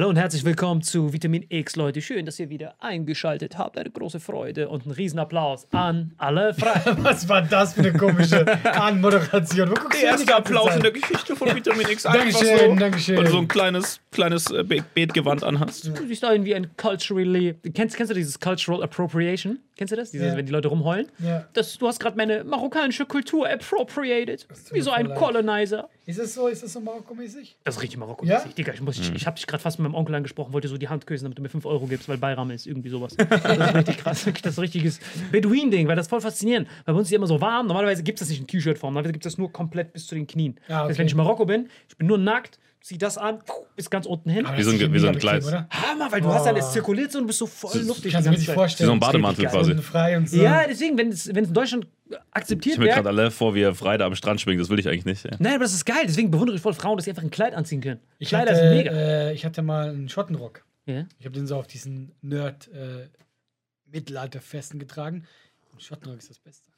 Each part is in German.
Hallo und herzlich willkommen zu Vitamin X, Leute. Schön, dass ihr wieder eingeschaltet habt. Eine große Freude und einen Riesenapplaus an alle Freien. Was war das für eine komische Anmoderation? Wo guckst du die ganze Zeit? Geschichte von Vitamin X. Dankeschön, Dankeschön. Weil du so ein kleines, kleines äh, Be Beetgewand anhast. Du siehst aus wie ein culturally. Kennst, kennst du dieses Cultural Appropriation? Kennst du das? Dieses, Ja. wenn die Leute rumheulen? Ja. Das, du hast gerade meine marokkanische Kultur appropriated. Wie so ein leid. Colonizer. Ist es so, ist es so Marokko-mäßig? Das ist richtig Marokko. Ja? Digga, ich, muss, ich, ich habe dich gerade fast mit meinem Onkel angesprochen, wollte so die Hand küssen, damit du mir 5 Euro gibst, weil Bayram ist, irgendwie sowas. Das ist richtig krass. Wirklich das richtiges Beduin-Ding, weil das ist voll faszinierend. Weil bei uns ist ja immer so warm. Normalerweise gibt es das nicht in T-Shirt-Form. Normalerweise gibt es das nur komplett bis zu den Knien. Ah, okay. Das heißt, wenn ich in Marokko bin, ich bin nur nackt, zieh das an, bis ganz unten hin. Wie so ein- wie so ein Kleid. oder? Hammer, weil du hast dann, es zirkuliert so und du bist so voll luftig. Kannst du mir ganze nicht vorstellen. Wie so ein Bademantel quasi. Und frei und so. Ja, deswegen, wenn es, wenn es in Deutschland akzeptiert Ich mir wird. gerade alle vor, wie er frei da am Strand schwingt. Das will ich eigentlich nicht. Ja. Nein, aber das ist geil. Deswegen bewundere ich voll Frauen, dass sie einfach ein Kleid anziehen können. ich Kleider hatte, sind mega. Äh, ich hatte mal einen Schottenrock. Ja. Ich habe den so auf diesen Nerd äh, Mittelalterfesten getragen. Schottenrock ist das Beste.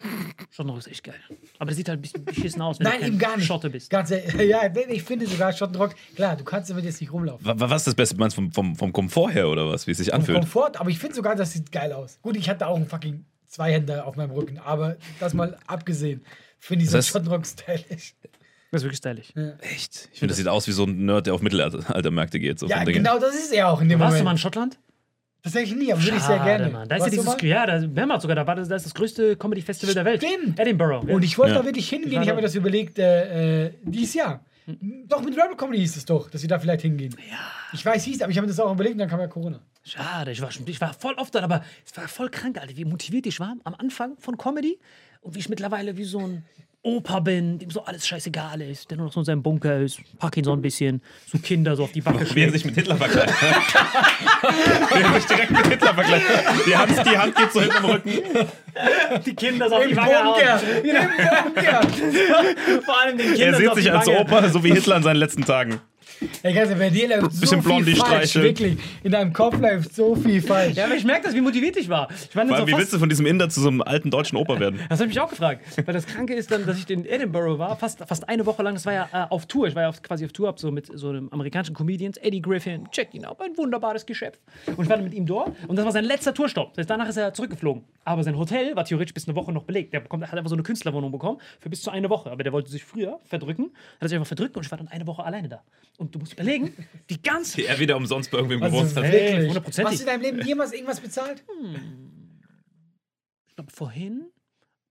Schon noch ist echt geil. Aber das sieht halt ein bisschen beschissen aus, wenn Nein, du eben gar nicht. Schotte bist. Ganz ehrlich, ja, ich finde sogar Schottenrock, klar, du kannst damit jetzt nicht rumlaufen. Wa- wa- Was ist das Beste? Meinst du vom, vom, vom Komfort her oder was? Wie es sich Vom anfühlt? Komfort, aber ich finde sogar, das sieht geil aus. Gut, ich hatte auch einen fucking Zweihänder auf meinem Rücken, aber das mal abgesehen, finde ich so Das heißt- Schottenrock stylisch. Das ist wirklich stylisch. Echt? Ich finde, das sieht aus wie so ein Nerd, der auf Mittelaltermärkte geht. So Ja, vom genau das ist er auch in dem Warst du mal in Schottland? Tatsächlich nie, aber würde ich sehr Schade, gerne. Mann. Da ist ja Warst dieses, ja, da, macht sogar, da war das, da ist das größte Comedy-Festival der Welt. Stimmt. Edinburgh. Ja. Und ich wollte Ja. da wirklich hingehen, ich habe da. mir das überlegt, äh, äh, dieses Jahr. Doch, mit Rebel Comedy hieß es doch, dass sie da vielleicht hingehen. Ja. Ich weiß, hieß, aber ich habe mir das auch überlegt und dann kam ja Corona. Schade, ich war, schon, ich war voll oft dort, aber es war voll krank, Alter, wie motiviert ich war am Anfang von Comedy und wie ich mittlerweile wie so ein Opa bin, dem so alles scheißegal ist, der nur noch so in seinem Bunker ist, pack ihn so ein bisschen, so Kinder so auf die Backe er schlägt. sich mit Hitler vergleicht. Wie er sich direkt mit Hitler vergleicht. Die Hand, die Hand geht so hinten im Rücken. die Kinder so auf die Im Wange Bunker! hauen. Im Bunker! Vor allem den Er Kindern so sieht auf sich die als. Opa, so wie Hitler in seinen letzten Tagen. Ey, ehrlich, bei dir läuft so Bisschen viel falsch, wirklich. In deinem Kopf läuft so viel falsch. Ja, aber ich merke das, wie motiviert ich war. Ich war so wie fast, willst du von diesem Inder zu so einem alten deutschen Opa werden? Das habe ich mich auch gefragt. Weil das Kranke ist dann, dass ich in Edinburgh war, fast, fast eine Woche lang. Das war ja äh, auf Tour. Ich war ja auf, quasi auf Tour hab so mit so einem amerikanischen Comedians, Eddie Griffin, check ihn ab, ein wunderbares Geschäft. Und ich war dann mit ihm dort und das war sein letzter Tourstopp. Das heißt, danach ist er zurückgeflogen. Aber sein Hotel war theoretisch bis eine Woche noch belegt. Der bekommt, hat einfach so eine Künstlerwohnung bekommen für bis zu eine Woche. Aber der wollte sich früher verdrücken, hat sich einfach verdrückt und ich war dann eine Woche alleine da. Und du musst überlegen, die ganze. Die er wieder umsonst bei irgendwem gewohnt hat. Hey, wirklich. hundertprozentig. Hast du in deinem Leben jemals irgendwas bezahlt? Ich glaube, vorhin.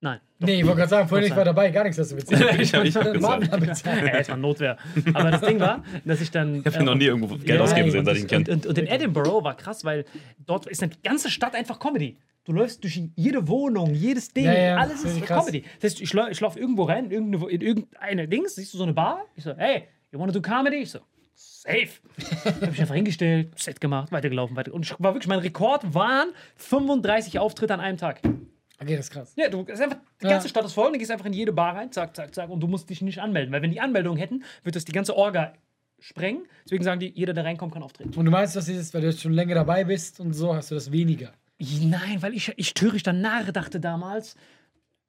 Nein. Nee, ich wollte gerade sagen, vorhin Doch ich war dabei, gar nichts hast du bezahlt. Ich hab- ich hab Marvin bezahlt. bezahlt. Ja, es war Notwehr. Aber das Ding war, dass ich dann. Ich habe ihn noch nie irgendwo Geld ausgeben sehen, seit ich ihn und, kenne. und, und in Edinburgh war krass, weil dort ist eine ganze Stadt einfach Comedy. Du läufst durch jede Wohnung, jedes Ding, Ja, ja, alles ist. Comedy. Das heißt, ich, ich laufe irgendwo rein, in irgendeine, in irgendeine Dings, siehst du so eine Bar? Ich so, hey, you wanna do Comedy? Ich so, safe. Hab ich einfach hingestellt, Set gemacht, weitergelaufen, weiter. Und ich war wirklich, mein Rekord waren 35 Auftritte an einem Tag. Okay, das ist krass. Ja, du, es ist einfach, die Ja. ganze Stadt ist voll, und du gehst einfach in jede Bar rein, zack, zack, zack, und du musst dich nicht anmelden. Weil wenn die Anmeldung hätten, wird das die ganze Orga sprengen. Deswegen sagen die, jeder, der reinkommt, kann auftreten. Und du meinst, dass dieses, weil du jetzt schon länger dabei bist und so, hast du das weniger. Nein, weil ich, ich törichter Narre dachte damals,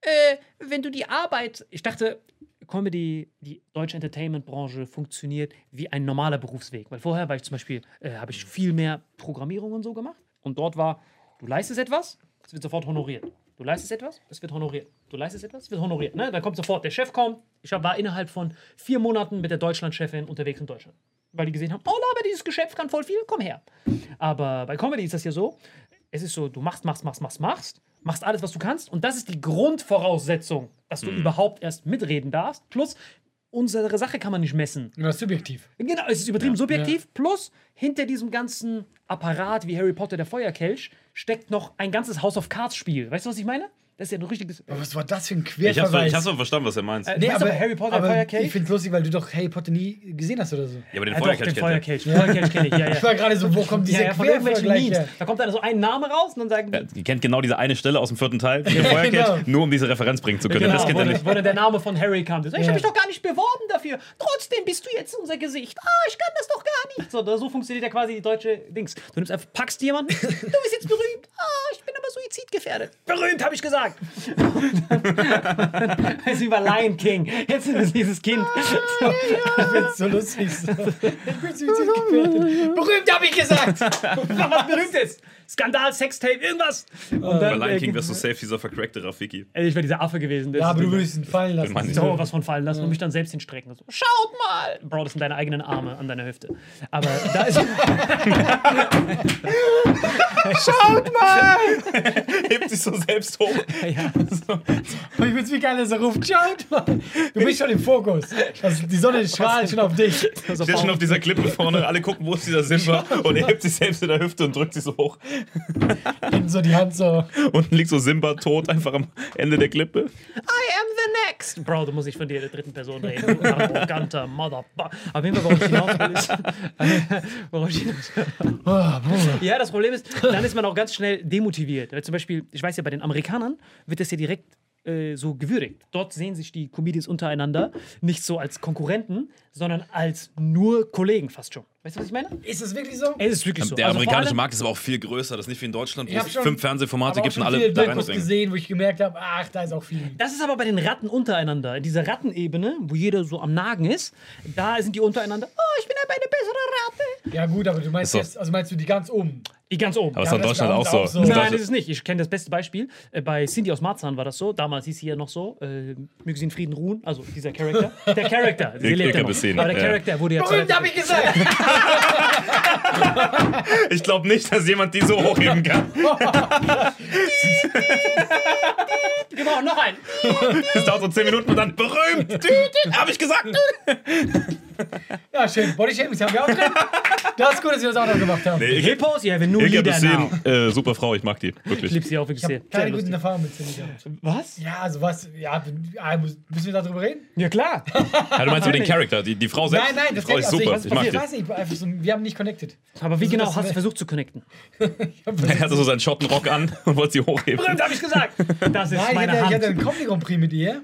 äh, wenn du die Arbeit, ich dachte, Comedy, die deutsche Entertainment-Branche funktioniert wie ein normaler Berufsweg. Weil vorher war ich zum Beispiel, äh, habe ich viel mehr Programmierung und so gemacht. Und dort war, du leistest etwas, es wird sofort honoriert. Du leistest etwas, es wird honoriert. Du leistest etwas, es wird honoriert. Ne? Dann kommt sofort, der Chef kommt. Ich war innerhalb von vier Monaten mit der Deutschland-Chefin unterwegs in Deutschland. Weil die gesehen haben, oh, aber dieses Geschäft kann voll viel, komm her. Aber bei Comedy ist das ja so, es ist so, du machst, machst, machst, machst, machst, machst alles, was du kannst. Und das ist die Grundvoraussetzung, dass du überhaupt erst mitreden darfst. Plus, unsere Sache kann man nicht messen. Das ist subjektiv. Genau, es ist übertrieben subjektiv. Plus, hinter diesem ganzen Apparat wie Harry Potter der Feuerkelch steckt noch ein ganzes House of Cards Spiel. Weißt du, was ich meine? Das ist ja ein richtiges. Aber was war das für ein Ich hab's, Querverweis? ich hab's aber verstanden, was er meint. Äh, nee, aber, aber Harry Potter aber Feuerkelch? ich finde es lustig, weil du doch Harry Potter nie gesehen hast oder so. Ja, aber den Ja, doch, Feuerkelch den kennt er. Feuerkelch. Kenne ich, ja, ja. Ich war gerade so, wo kommt Ja, dieser ja, her? Da kommt dann so ein Name raus und dann sagen die, Ja, Die kennt genau diese eine Stelle aus dem vierten Teil, den Feuerkelch, genau. nur um diese Referenz bringen zu können. Genau, das kennt wo, er dann- nicht. wo dann der Name von Harry kam. Ich Ja. habe mich doch gar nicht beworben dafür. Trotzdem bist du jetzt unser Gesicht. Ah, ich kann das doch gar nicht. So, so funktioniert ja quasi die deutsche Dings. Du nimmst einfach, packst jemanden, du bist jetzt berühmt. Ah, ich bin suizidgefährdet. Berühmt, habe ich gesagt. Das ist wie bei Lion King. Jetzt ist es dieses Kind. So. Ich find's so lustig. So. Ich bin suizidgefährdet. Berühmt, habe ich gesagt! Mach was Berühmtes. Skandal, Sextape, irgendwas. Und Bei dann, Lion äh, King wärst du safe dieser vercrackte Rafiki. Ey, Ich wäre dieser Affe gewesen. Ja, aber du würdest ihn fallen lassen. Mann, so was von fallen lassen und mich dann selbst hinstrecken. So, Schaut mal! Bro, das sind deine eigenen Arme an deiner Hüfte. Aber da ist. Hebt sich so selbst hoch. ja. Und ich find's wie geil, dass er ruft, schaut mal. Du bist schon im Fokus. Also die Sonne strahlt schon auf dich. so Steht schon auf dieser Klippe vorne, alle gucken, wo ist dieser Simba und er hebt sich selbst in der Hüfte und drückt sich so hoch. Hinten so die Hand so. Unten liegt so Simba tot, einfach am Ende der Klippe. I am the next! Bro, du musst nicht von dir in der dritten Person reden. Du arroganter Motherfucker. Auf jeden Fall, warum ich hinaus will, ist. warum ich hinaus Oh, Bruder. Ja, das Problem ist, dann ist man auch ganz schnell demotiviert. Weil zum Beispiel, ich weiß ja, bei den Amerikanern wird das ja direkt äh, so gewürdigt. Dort sehen sich die Comedians untereinander nicht so als Konkurrenten, sondern als nur Kollegen fast schon. Weißt du, was ich meine? Ist das wirklich so? Es ist wirklich so. Der Also amerikanische allem- Markt ist aber auch viel größer. Das ist nicht wie in Deutschland, wo hab es fünf Fernsehformate gibt und schon alle da Dokus reinbringen. gesehen, wo ich gemerkt habe, ach, da ist auch viel. Das ist aber bei den Ratten untereinander. In dieser Rattenebene, wo jeder so am Nagen ist, da sind die untereinander. Oh, ich bin aber eine bessere Ratte. Ja gut, aber du meinst so. jetzt, also meinst du die ganz oben? Die ganz oben. Aber ist Ja, in ist Deutschland bei auch so. auch so. Das ist Nein, Deutschland- ist es nicht. Ich kenne das beste Beispiel. Äh, bei Cindy aus Marzahn war das so. Damals hieß sie ja noch so. Äh, möge sie in Frieden ruhen. Also dieser Charakter. Der Charakter. Sie lebt ja hab noch. Aber der ja. Charakter wurde ja. Berühmt, habe ich gesagt! Ich glaube nicht, dass jemand die so hochheben kann. Genau, noch ein. Das dauert so zehn Minuten und dann berühmt. Hab ich gesagt. Ja, Ah, schön. Bodyshaming haben wir auch drin. Das ist gut, dass wir das auch noch gemacht haben. Nee, ich, Hippos? Ja, wenn nur ich habe Lieder now. gesehen, äh, super Frau, ich mag die. Ich Wirklich. liebe sie auch wirklich Ich sehr. habe keine sehr guten. Erfahrungen mit Cindy gehabt. Was? Ja, also was, ja, ja, müssen wir darüber reden? Ja, klar. Ja, du meinst über den Charakter, die, die Frau selbst. Nein, nein, die das Frau ist also super. Ich, Ich mag ich weiß nicht, einfach so, wir haben nicht connected. Aber wie Also, genau hast du versucht zu connecten? Ich hab Er hatte so seinen Schottenrock an und wollte sie hochheben. Stimmt, habe ich gesagt. Das ist Nein, ich meine hatte, ich Hand. hatte einen Comedy Grand Prix mit ihr.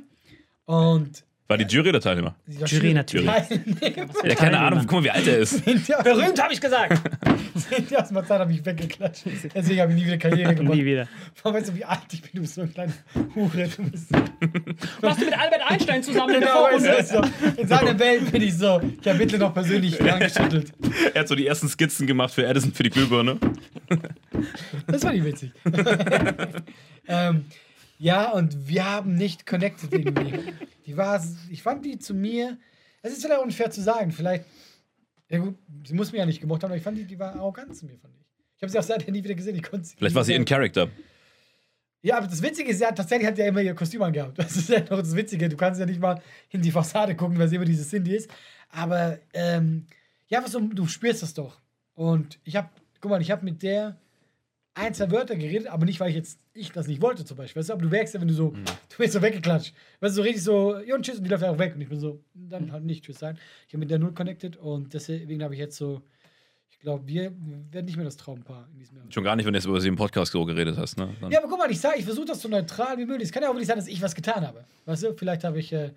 Und. War die Jury oder Teilnehmer? war Jury natürlich. Nein, nee, Ja, keine Ahnung, guck mal, wie alt er ist. Berühmt habe ich gesagt. Cynthia aus Marzahn habe ich weggeklatscht. Deswegen habe ich nie wieder Karriere gemacht. Nie wieder. Warum weißt du, wie alt ich bin? Du bist so ein kleiner Hure. Du bist Warst du mit Albert Einstein zusammen in der genau, Vorrunde? so. In seiner Welt bin ich so. Ich habe Hitler noch persönlich dran geschüttelt. Er hat so die ersten Skizzen gemacht für Edison für die Glühbirne. Das war nicht witzig. ähm, ja, und wir haben nicht connected irgendwie. Die war, ich fand die zu mir, es ist vielleicht unfair zu sagen, vielleicht, ja gut, sie muss mich ja nicht gemocht haben, aber ich fand die, die war arrogant zu mir, fand ich. Ich habe sie auch seitdem nie wieder gesehen. Ich konnte Vielleicht war sie in Character. Ja, aber das Witzige ist ja, tatsächlich hat sie ja immer ihr Kostüm angehabt. Das ist ja noch das Witzige. Du kannst ja nicht mal in die Fassade gucken, weil sie immer diese Cindy ist. Aber, ähm, ja, was du spürst das doch. Und ich habe, guck mal, ich habe mit der ein, zwei Wörter geredet, aber nicht, weil ich jetzt ich das nicht wollte zum Beispiel. Weißt du, aber du merkst ja, wenn du so, du wirst so weggeklatscht. Weißt du, so richtig so, ja und tschüss, und die läuft einfach weg. Und ich bin so, dann halt nicht tschüss sein. Ich habe mit der null connected und deswegen habe ich jetzt so, ich glaube, wir werden nicht mehr das Traumpaar in diesem Jahr. Schon gar nicht, wenn du jetzt über sie im Podcast so geredet hast. Ne? Dann Ja, aber guck mal, ich sage, ich versuche das so neutral wie möglich. Es kann ja auch nicht sein, dass ich was getan habe. Weißt du, vielleicht habe ich, äh,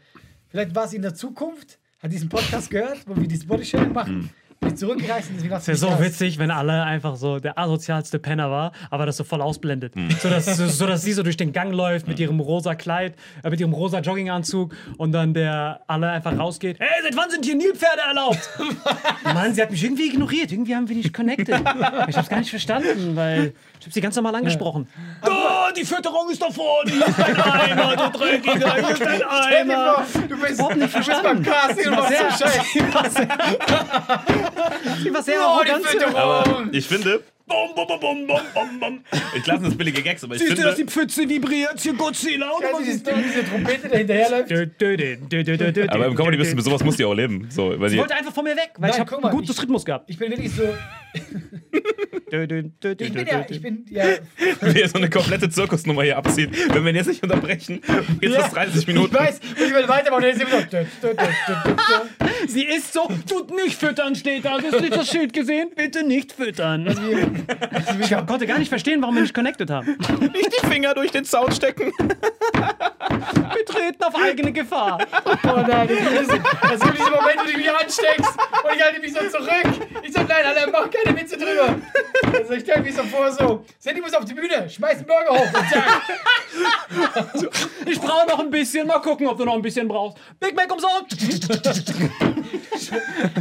vielleicht war sie in der Zukunft, hat diesen Podcast gehört, wo wir dieses Bodyshaming machen, bin ich zurückgereist und deswegen Es wäre so witzig, wenn alle einfach so der asozialste Penner war, aber das so voll ausblendet. So, dass, so, so, dass sie so durch den Gang läuft mit ihrem rosa Kleid, äh, mit ihrem rosa Jogginganzug und dann der alle einfach rausgeht. Hey, seit wann sind hier Nilpferde erlaubt? Mann, sie hat mich irgendwie ignoriert. Irgendwie haben wir nicht connected. Ich hab's gar nicht verstanden, weil ich hab sie ganz normal angesprochen. Oh, die Fütterung ist da vorne. Hier ist dein Eimer, du Dreckiger. Hier ist dein Eimer. vor, du bist, du bist beim. Casting und machst so sehr- Scheiß. Sie war sehr Oh, die arrogant. Ich finde. Bum, bum, bum, bum, bum, bum. Ich lasse das billige Gags, aber ich Siehst du, dass die finde. Pfütze vibriert? Hier Godzilla. Und Kennst du dieses Ding, diese Trompete, der hinterherläuft? Aber im Comedy wissen wir, sowas muss die auch leben. So, weil Sie wollte einfach von mir weg, weil Nein, ich habe ein gutes ich- Rhythmus gehabt. Ich bin wirklich so, ich bin ja, ich bin ja, wie er so eine komplette Zirkusnummer hier abzieht. Wenn wir ihn jetzt nicht unterbrechen, jetzt Ja, ist 30 ich Minuten. weiß, und ich will weitermachen, dann ist dö. Sie ist so, tut nicht füttern, steht da. Hast du nicht das Schild gesehen? Bitte nicht füttern. Ich konnte gar nicht verstehen, warum wir nicht connected haben. Nicht die Finger durch den Zaun stecken. Wir treten auf eigene Gefahr. Oh nein, das ist, das ist dieser Moment, wo du mich ansteckst und ich halte mich so zurück. Ich so, nein, Alter, mach keine Witze drüber. Also ich stelle mich so vor, so, Sandy muss auf die Bühne, schmeiß einen Burger hoch und. Ich brauche noch ein bisschen. Mal gucken, ob du noch ein bisschen brauchst. Big Mac umsonst.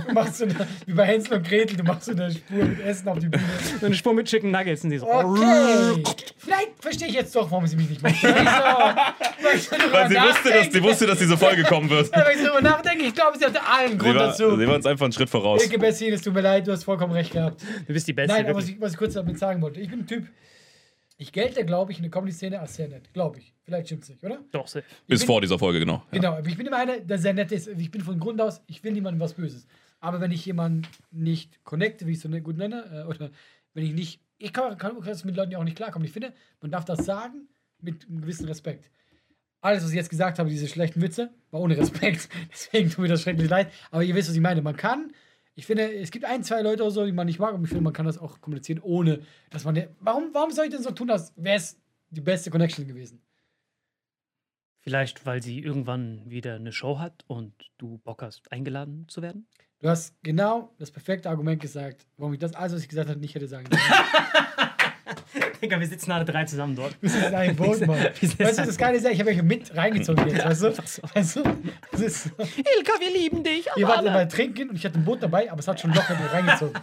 Du machst so eine, wie bei Hänsel und Gretel, du machst so eine Spur mit Essen auf die Bühne. Eine Spur mit Chicken Nuggets. Und die so. Okay. Vielleicht verstehe ich jetzt doch, warum sie mich nicht macht. Weil ich so, weil sie wusste, dass, sie wusste, dass diese Folge kommen wird. Ja, Wenn ich drüber nachdenke, ich glaube, sie hatte allen Sie Grund war, dazu. sie war uns einfach einen Schritt voraus. Ilke Bessin, es tut mir leid, du hast vollkommen recht gehabt. Du bist die Beste. Nein, aber was ich, was ich kurz damit sagen wollte, ich bin ein Typ, ich gelte, glaube ich, in der Comedy-Szene als sehr nett. Glaube ich. Vielleicht stimmt's nicht, oder? Doch, safe. Bis vor dieser Folge, genau. Ja. Genau, aber ich bin immer einer, der sehr nett ist. Ich bin von Grund aus, ich will niemandem was Böses. Aber wenn ich jemanden nicht connecte, wie ich es so gut nenne, äh, oder wenn ich nicht, ich kann, kann, kann mit Leuten ja auch nicht klarkommen. Ich finde, man darf das sagen mit einem gewissen Respekt. Alles, was ich jetzt gesagt habe, diese schlechten Witze, war ohne Respekt. Deswegen tut mir das schrecklich leid. Aber ihr wisst, was ich meine. Man kann, ich finde, es gibt ein, zwei Leute oder so, die man nicht mag, und ich finde, man kann das auch kommunizieren, ohne dass man. Warum, warum soll ich denn so tun, als wäre es die beste Connection gewesen? Vielleicht, weil sie irgendwann wieder eine Show hat und du Bock hast, eingeladen zu werden? Du hast genau das perfekte Argument gesagt, warum ich das alles, was ich gesagt habe, nicht hätte sagen sollen. Digga, wir sitzen alle drei zusammen dort. Wir sind in einem Boot, Mann. Wir Weißt du, das Geile ist ja, ich habe euch mit reingezogen jetzt, weißt du? Weißt du? Das ist so. Ilka, wir lieben dich. Ihr wart immer trinken und ich hatte ein Boot dabei, aber es hat schon locker mit reingezogen.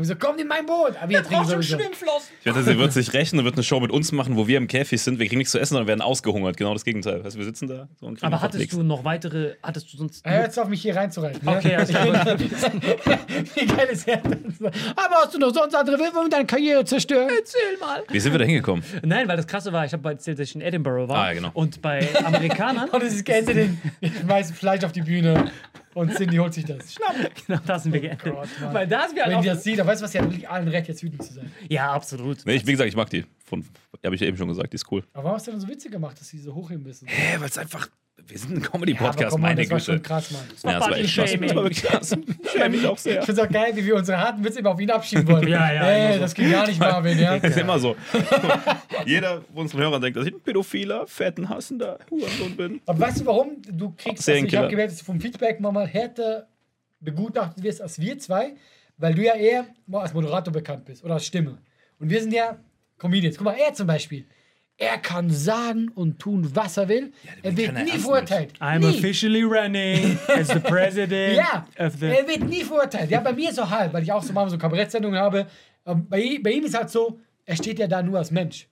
Ich so, komm in mein Boot. Aber wir trinken sowieso. Schwimmflossen. Ich wette, sie wird sich rächen und wird eine Show mit uns machen, wo wir im Käfig sind. Wir kriegen nichts zu essen, sondern werden ausgehungert. Genau das Gegenteil. Weißt, du, wir sitzen da so und kriegen Aber hattest nichts. du noch weitere, hattest du sonst... Er hört jetzt auf mich hier reinzureiten. Ne? Okay, also- Wie geil ist er? Aber hast du noch sonst andere Witwe und deine Karriere zerstört? Erzähl mal. Wie sind wir da hingekommen? Nein, weil das Krasse war, ich habe erzählt, dass ich in Edinburgh war. Ah, ja, genau. Und bei Amerikanern... Und es ist geendet in, ich schmeiß Fleisch auf die Bühne. Und Cindy holt sich das. Schnapp. Genau, da sind wir geändert. Gott, Mann. Weil da sind wir Wenn die das sieht, dann weißt du was, sie hat wirklich allen Recht, jetzt wütend zu sein. Ja, absolut. Nee, ich, wie gesagt, ich mag die. Von, habe ich ja eben schon gesagt, die ist cool. Aber warum hast du denn so Witzig gemacht, dass sie so hochheben müssen? Hä, weil es einfach. Wir sind ein Ja, Comedy-Podcast, mal, meine das war Güte. schon krass, Mann. Ja, das war echt krass. Das war wirklich krass. Ich schäme mich auch sehr. Ich find's auch geil, wie wir unsere harten Witze immer auf ihn abschieben wollen. Ja, ja, Ey, so. das geht gar nicht, Marvin, ja. Das ist immer so. Jeder von unseren Hörern denkt, dass ich ein pädophiler, fetten, hassender Hurensohn bin. Aber weißt du warum? Du kriegst, also ich habe gemerkt, dass du vom Feedback mal härter begutachtet wirst als wir zwei, weil du ja eher als Moderator bekannt bist oder als Stimme. Und wir sind ja Comedians. Guck mal, er zum Beispiel. Er kann sagen und tun, was er will. er wird er nie verurteilt. I'm nie. officially running as the president Ja, of the. er wird nie verurteilt. Ja, bei mir so halb, weil ich auch so manchmal so Kabarettsendungen habe. Aber Bei, bei ihm ist halt so, er steht ja da nur als Mensch.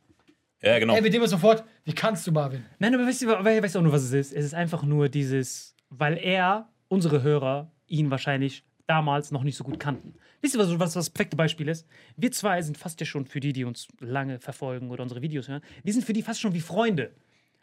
Ja, genau. Er wird immer sofort, wie kannst du, Marvin? Nein, aber weißt du, we- weißt du auch nur, was es ist? Es ist einfach nur dieses, weil er, unsere Hörer, ihn wahrscheinlich damals noch nicht so gut kannten. Wisst ihr, was, was das perfekte Beispiel ist? Wir zwei sind fast ja schon für die, die uns lange verfolgen oder unsere Videos hören, wir sind für die fast schon wie Freunde.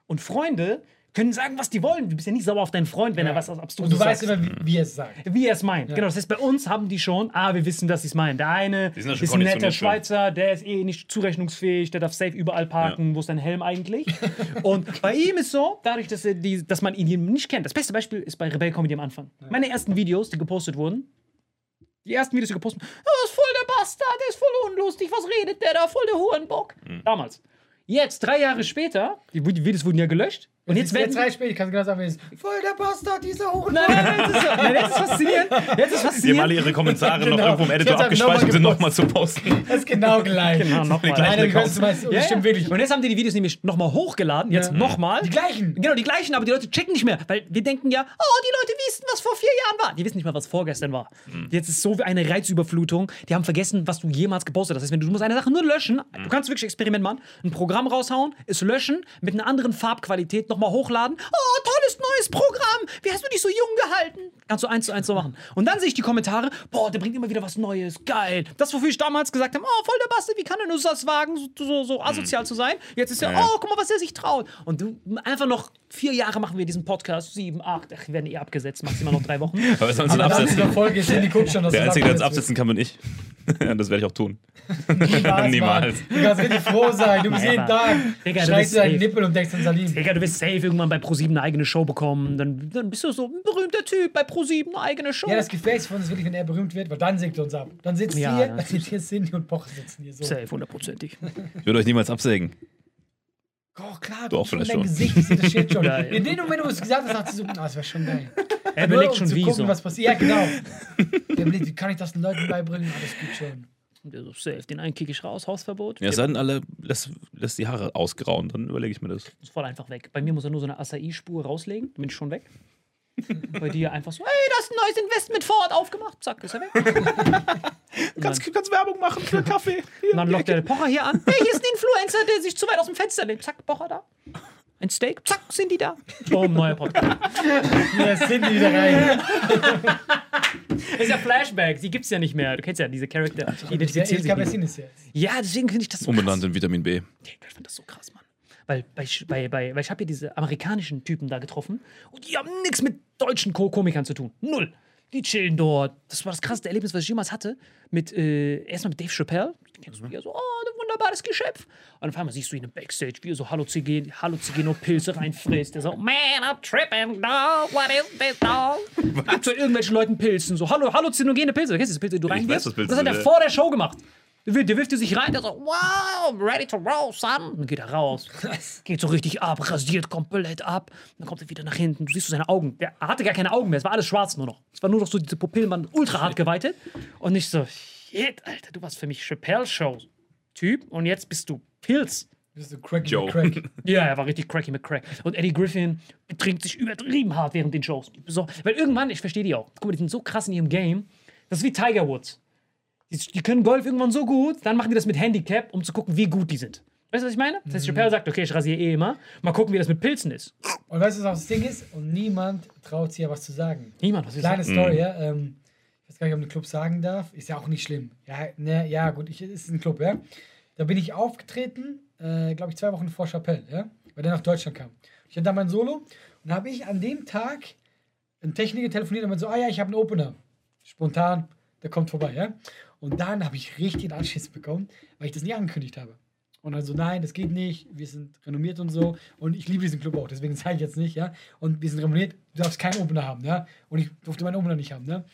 Und Freunde können sagen, was die wollen. Du bist ja nicht sauer auf deinen Freund, wenn er was Und Abstruses du weißt sagt. immer, wie, wie er es sagt. wie er es meint. Genau, das heißt, bei uns haben die schon, ah, wir wissen, dass sie es meinen. Der eine ja ist ein netter. Schweizer, der ist eh nicht zurechnungsfähig, der darf safe überall parken, wo ist dein Helm eigentlich? Und bei ihm ist so, dadurch, dass, er die, dass man ihn hier nicht kennt. Das beste Beispiel ist bei Rebell Comedy am Anfang. Meine ersten Videos, die gepostet wurden, die ersten Videos, die gepostet wurden, oh, das ist voll der Bastard, der ist voll unlustig, was redet der da, voll der Hurenbock. Mhm. Damals. Jetzt, drei Jahre später, die Videos wurden ja gelöscht. Und jetzt werden jetzt drei Spiele, ich kann genau sagen, wie es ist. Voll der Bastard, dieser Huren. Nein, nein, nein, das ist, nein, das ist faszinierend. Jetzt ist Die haben faszinierend. alle ihre Kommentare noch Genau. irgendwo im Editor Jetzt haben sie abgespeichert, um nochmal nochmal zu posten. Das ist genau gleich. Genau, nochmal. Nein, du meinst, Ja, stimmt wirklich. Und jetzt haben die die Videos nämlich nochmal hochgeladen, jetzt Ja. nochmal. Die gleichen. Genau, die gleichen, aber die Leute checken nicht mehr, weil wir denken ja, oh, die Leute wissen, was vor vier Jahren war. Die wissen nicht mal, was vorgestern war. Jetzt ist so eine Reizüberflutung, die haben vergessen, was du jemals gepostet hast. Das heißt, wenn du, du musst eine Sache nur löschen, du kannst wirklich Experiment machen, ein Programm raushauen, es löschen, mit einer anderen Farbqualität nochmal hochladen. Oh, tolles neues Programm, wie hast du dich so jung gehalten? Kannst du eins zu eins so machen. Und dann sehe ich die Kommentare, boah, der bringt immer wieder was Neues, geil. Das, wofür ich damals gesagt habe, oh, voll der Bastard, wie kann er nur das wagen, so, so, so asozial zu sein? Jetzt ist er, Ja. oh, guck mal, was er sich traut. Und du, einfach noch vier Jahre machen wir diesen Podcast, sieben, acht, ach, wir werden eh abgesetzt, maximal noch drei Wochen. Aber wir sollen absetzen. dieser Folge ist die guckt schon, dass Der Einzige, der uns absetzen kann, bin ich. Das werde ich auch tun. Niemals. Niemals. Du kannst richtig froh sein. Du bist jeden Tag. Digga, du Schreist bist du deinen safe. Nippel und denkst an Salim. Digga, du wirst safe irgendwann bei Pro7 eine eigene Show bekommen. Dann, dann bist du so ein berühmter Typ bei Pro7 eine eigene Show. Ja, das Gefäß von uns wirklich, wenn er berühmt wird, weil dann singt er uns ab. Dann sitzt Ja, hier, dann dann sind hier Cindy und Poch sitzen hier so. safe, hundertprozentig. Ich würde euch niemals absägen. Oh, klar, Du auch guck schon vielleicht schon. Gesicht, ich sehe das Shit schon. Ja, ja. In dem Moment, wo du es gesagt hast, dachte ich so, ah, das wäre schon geil. Er Nur, überlegt um schon zu wie gucken, so. was passiert. Ja, genau. Der überlegt, wie kann ich das den Leuten beibringen? Das geht schon. Und der so, safe, den einen kick ich raus, Hausverbot. Ja, es sei denn, alle lässt, lässt die Haare ausgrauen, dann überlege ich mir das. ist voll einfach weg. Bei mir muss er nur so eine Acai-Spur rauslegen, dann bin ich schon weg. Bei dir einfach so, hey, das ist ein neues Investment vor Ort aufgemacht. Zack, ist er weg. Kannst, kannst Werbung machen für Kaffee. Und dann lockt er den Pocher hier an. Hey, hier ist ein Influencer, der sich zu weit aus dem Fenster lehnt. Zack, Pocher da. Ein Steak, zack, sind die da. Boom, neuer Podcast. Ja, Cindy wieder rein. Das ist ja Flashback, die gibt's ja nicht mehr. Du kennst ja diese Charakter. Die Ja, identifizieren ich sich glaube, nicht es mehr. ist jetzt. Ja, deswegen finde ich das so Umbenannt krass. in Vitamin B. Ich finde das so krass, Mann. Weil, bei, bei, bei, weil ich habe hier diese amerikanischen Typen da getroffen und die haben nichts mit deutschen Co Komikern zu tun. Null. Die chillen dort. Das war das krasseste Erlebnis, was ich jemals hatte. Mit, äh, erstmal mit Dave Chappelle. Den kennst du ja so, oh, ein wunderbares Geschöpf. Und auf einmal siehst du ihn im Backstage, wie er so Halluzinogen, Halluzinogen-Pilze reinfrisst. Der so, man, I'm tripping, dog, what is this, dog? Gibt so irgendwelchen Leuten Pilzen, so, hallo, halluzinogene Pilze. Kennst du diese Pilze, du reinwirfst? Pilze Das hat er vor der Show gemacht. Der, wirft- der wirft die sich rein, der so, wow, ready to roll, son. Dann geht er raus. Geht so richtig ab, rasiert komplett ab. Dann kommt er wieder nach hinten. Du siehst so seine Augen. Der hatte gar keine Augen mehr. Es war alles schwarz nur noch. Es war nur noch so diese Pupillen waren ultra hart geweitet. Und nicht so, shit, Alter, du warst für mich Chappelle-Show-Typ und jetzt bist du Pilz. Bist du Cracky Joe. McCrack. Ja, er war richtig cracky mit Crack. Und Eddie Griffin betrinkt sich übertrieben hart während den Shows. So, weil irgendwann, ich verstehe die auch. Guck mal, die sind so krass in ihrem Game. Das ist wie Tiger Woods. Die, die können Golf irgendwann so gut, dann machen die das mit Handicap, um zu gucken, wie gut die sind. Weißt du, was ich meine? Das heißt, Chappelle sagt, okay, ich rasiere eh immer. Mal gucken, wie das mit Pilzen ist. Und weißt du, was das Ding ist? Und niemand traut sich ja was zu sagen. Niemand, was ist Kleine das? Story, ja. Ähm, ich weiß gar nicht, ob ich den Club sagen darf. Ist ja auch nicht schlimm. Ja, ne, ja gut, ich, ist ein Club, ja. Da bin ich aufgetreten, äh, glaube ich, zwei Wochen vor Chappelle, ja. Weil der nach Deutschland kam. Ich hatte da mein Solo und habe ich an dem Tag ein Techniker telefoniert und meint so, ah ja, ich habe einen Opener. Spontan, der kommt vorbei, ja. Und dann habe ich richtig einen Anschiss bekommen, weil ich das nie angekündigt habe. Und dann so, nein, das geht nicht, wir sind renommiert und so. Und ich liebe diesen Club auch, deswegen zeige ich jetzt nicht, ja. Und wir sind renommiert, du darfst keinen Opener haben, ja. Und ich durfte meinen Opener nicht haben, ne.